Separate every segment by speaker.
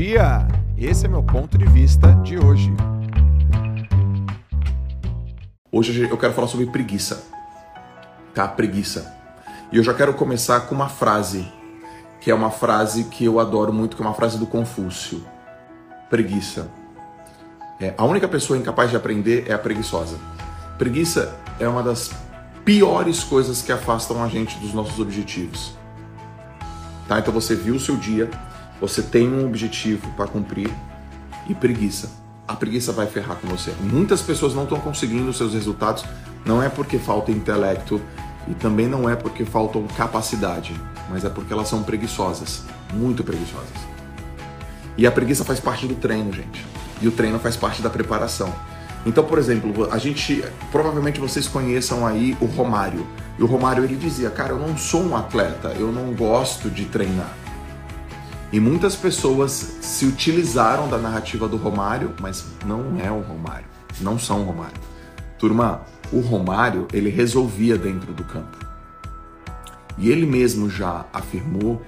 Speaker 1: dia! Esse é meu ponto de vista de hoje.
Speaker 2: Hoje eu quero falar sobre preguiça. Tá? Preguiça. E eu já quero começar com uma frase, que é uma frase que eu adoro muito, que é uma frase do Confúcio. Preguiça. É, a única pessoa incapaz de aprender é a preguiçosa. Preguiça é uma das piores coisas que afastam a gente dos nossos objetivos. Tá? Então você viu o seu dia, você tem um objetivo para cumprir e preguiça. A preguiça vai ferrar com você. Muitas pessoas não estão conseguindo seus resultados, não é porque falta intelecto e também não é porque faltam capacidade, mas é porque elas são preguiçosas, muito preguiçosas. E a preguiça faz parte do treino, gente. E o treino faz parte da preparação. Então, por exemplo, a gente provavelmente vocês conheçam aí o Romário. E o Romário ele dizia: "Cara, eu não sou um atleta, eu não gosto de treinar". E muitas pessoas se utilizaram da narrativa do Romário, mas não é o Romário, não são o Romário. Turma, o Romário ele resolvia dentro do campo. E ele mesmo já afirmou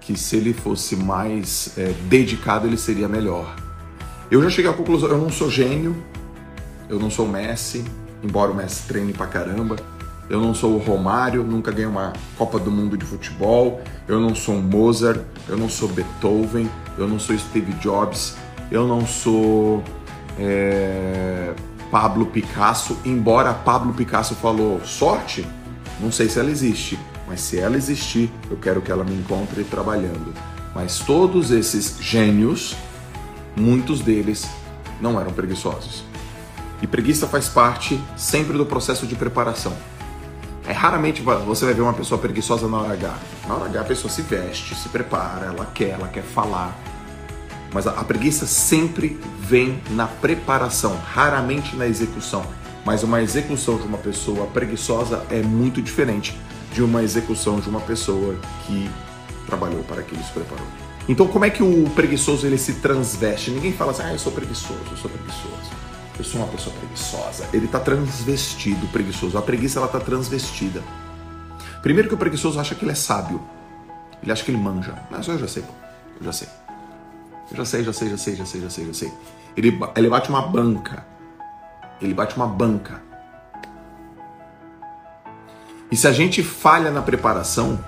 Speaker 2: que se ele fosse mais é, dedicado ele seria melhor. Eu já cheguei à conclusão, eu não sou gênio, eu não sou Messi, embora o Messi treine pra caramba. Eu não sou o Romário, nunca ganhei uma Copa do Mundo de futebol. Eu não sou um Mozart, eu não sou Beethoven, eu não sou Steve Jobs, eu não sou é, Pablo Picasso. Embora Pablo Picasso falou sorte, não sei se ela existe, mas se ela existir, eu quero que ela me encontre trabalhando. Mas todos esses gênios, muitos deles não eram preguiçosos. E preguiça faz parte sempre do processo de preparação. É raramente você vai ver uma pessoa preguiçosa na hora H. Na hora H a pessoa se veste, se prepara, ela quer, ela quer falar. Mas a, a preguiça sempre vem na preparação, raramente na execução. Mas uma execução de uma pessoa preguiçosa é muito diferente de uma execução de uma pessoa que trabalhou para aquilo, se preparou. Então, como é que o preguiçoso ele se transveste? Ninguém fala assim, ah, eu sou preguiçoso, eu sou preguiçoso eu sou uma pessoa preguiçosa. Ele está transvestido, preguiçoso. A preguiça ela está transvestida. Primeiro que o preguiçoso acha que ele é sábio. Ele acha que ele manja. Mas eu já sei, eu já sei. Eu já sei, já sei, já sei, já sei, já sei, já sei. Ele, ele bate uma banca. Ele bate uma banca. E se a gente falha na preparação,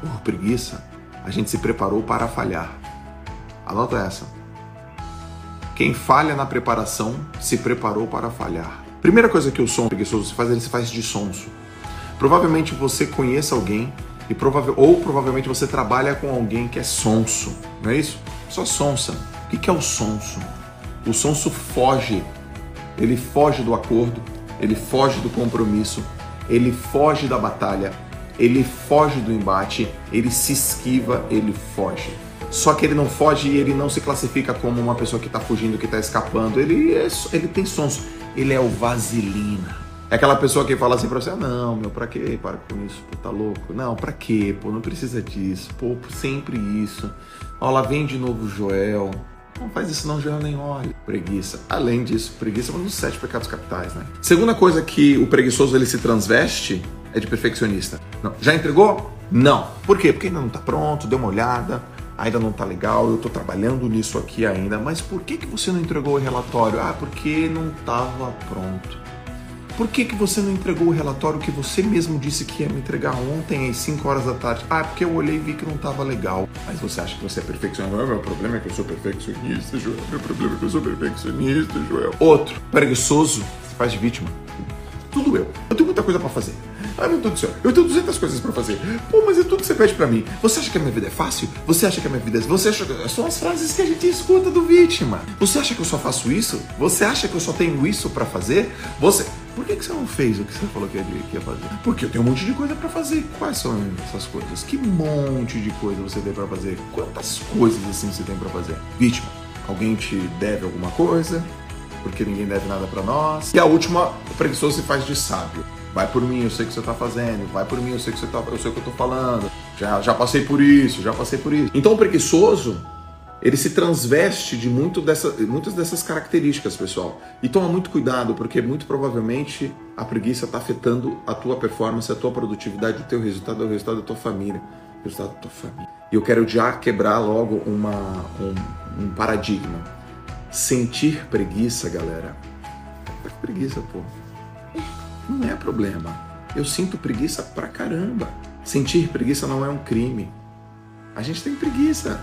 Speaker 2: por preguiça, a gente se preparou para falhar. Anota essa. Quem falha na preparação se preparou para falhar. Primeira coisa que o som preguiçoso se faz, ele se faz de sonso. Provavelmente você conheça alguém e provável, ou provavelmente você trabalha com alguém que é sonso, não é isso? Só sonsa. O que é o sonso? O sonso foge, ele foge do acordo, ele foge do compromisso, ele foge da batalha, ele foge do embate, ele se esquiva, ele foge. Só que ele não foge e ele não se classifica como uma pessoa que está fugindo, que está escapando. Ele, é, ele tem sons. Ele é o vaselina. É aquela pessoa que fala assim pra você: ah, não, meu, pra quê? Para com isso, pô, tá louco? Não, pra quê? Pô, não precisa disso. Pô, sempre isso. Ó, lá vem de novo Joel. Não faz isso não, Joel, nem olha. Preguiça. Além disso, preguiça é um dos sete pecados capitais, né? Segunda coisa que o preguiçoso ele se transveste é de perfeccionista. Não. Já entregou? Não. Por quê? Porque ainda não tá pronto, deu uma olhada ainda não está legal, eu estou trabalhando nisso aqui ainda, mas por que, que você não entregou o relatório? Ah, porque não estava pronto. Por que, que você não entregou o relatório que você mesmo disse que ia me entregar ontem às 5 horas da tarde? Ah, porque eu olhei e vi que não estava legal. Mas você acha que você é perfeccionista? Não, meu problema é que eu sou perfeccionista, Joel. Meu problema é que eu sou perfeccionista, Joel. Outro, preguiçoso, se faz de vítima. Tudo eu. Eu tenho muita coisa para fazer. Ai meu Deus do céu, eu tenho 200 coisas para fazer. Pô, mas é tudo que você pede para mim. Você acha que a minha vida é fácil? Você acha que a minha vida é. Você acha que. São as frases que a gente escuta do vítima. Você acha que eu só faço isso? Você acha que eu só tenho isso para fazer? Você. Por que, que você não fez o que você falou que ia fazer? Porque eu tenho um monte de coisa para fazer. Quais são essas coisas? Que monte de coisa você tem para fazer? Quantas coisas assim você tem para fazer? Vítima. Alguém te deve alguma coisa? Porque ninguém deve nada para nós. E a última, o preguiçoso se faz de sábio. Vai por mim, eu sei o que você está fazendo. Vai por mim, eu sei que você tá, eu sei o que eu estou falando. Já, já passei por isso, já passei por isso. Então o preguiçoso, ele se transveste de muito dessa, muitas dessas características, pessoal. E toma muito cuidado, porque muito provavelmente a preguiça está afetando a tua performance, a tua produtividade, o teu resultado, o resultado da tua família. O resultado da tua família. E eu quero já quebrar logo uma, um, um paradigma. Sentir preguiça, galera. Tá com preguiça, pô. Não é problema. Eu sinto preguiça pra caramba. Sentir preguiça não é um crime. A gente tem preguiça.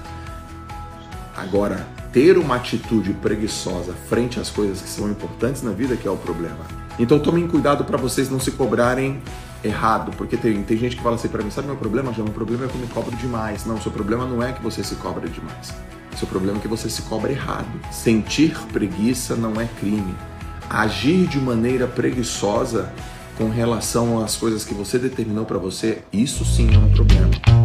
Speaker 2: Agora, ter uma atitude preguiçosa frente às coisas que são importantes na vida que é o problema. Então tomem cuidado para vocês não se cobrarem errado, porque tem, tem gente que fala assim para mim, sabe meu problema, já Meu problema é que eu me cobro demais. Não, seu problema não é que você se cobra demais. Seu problema é que você se cobra errado. Sentir preguiça não é crime. Agir de maneira preguiçosa com relação às coisas que você determinou para você, isso sim é um problema.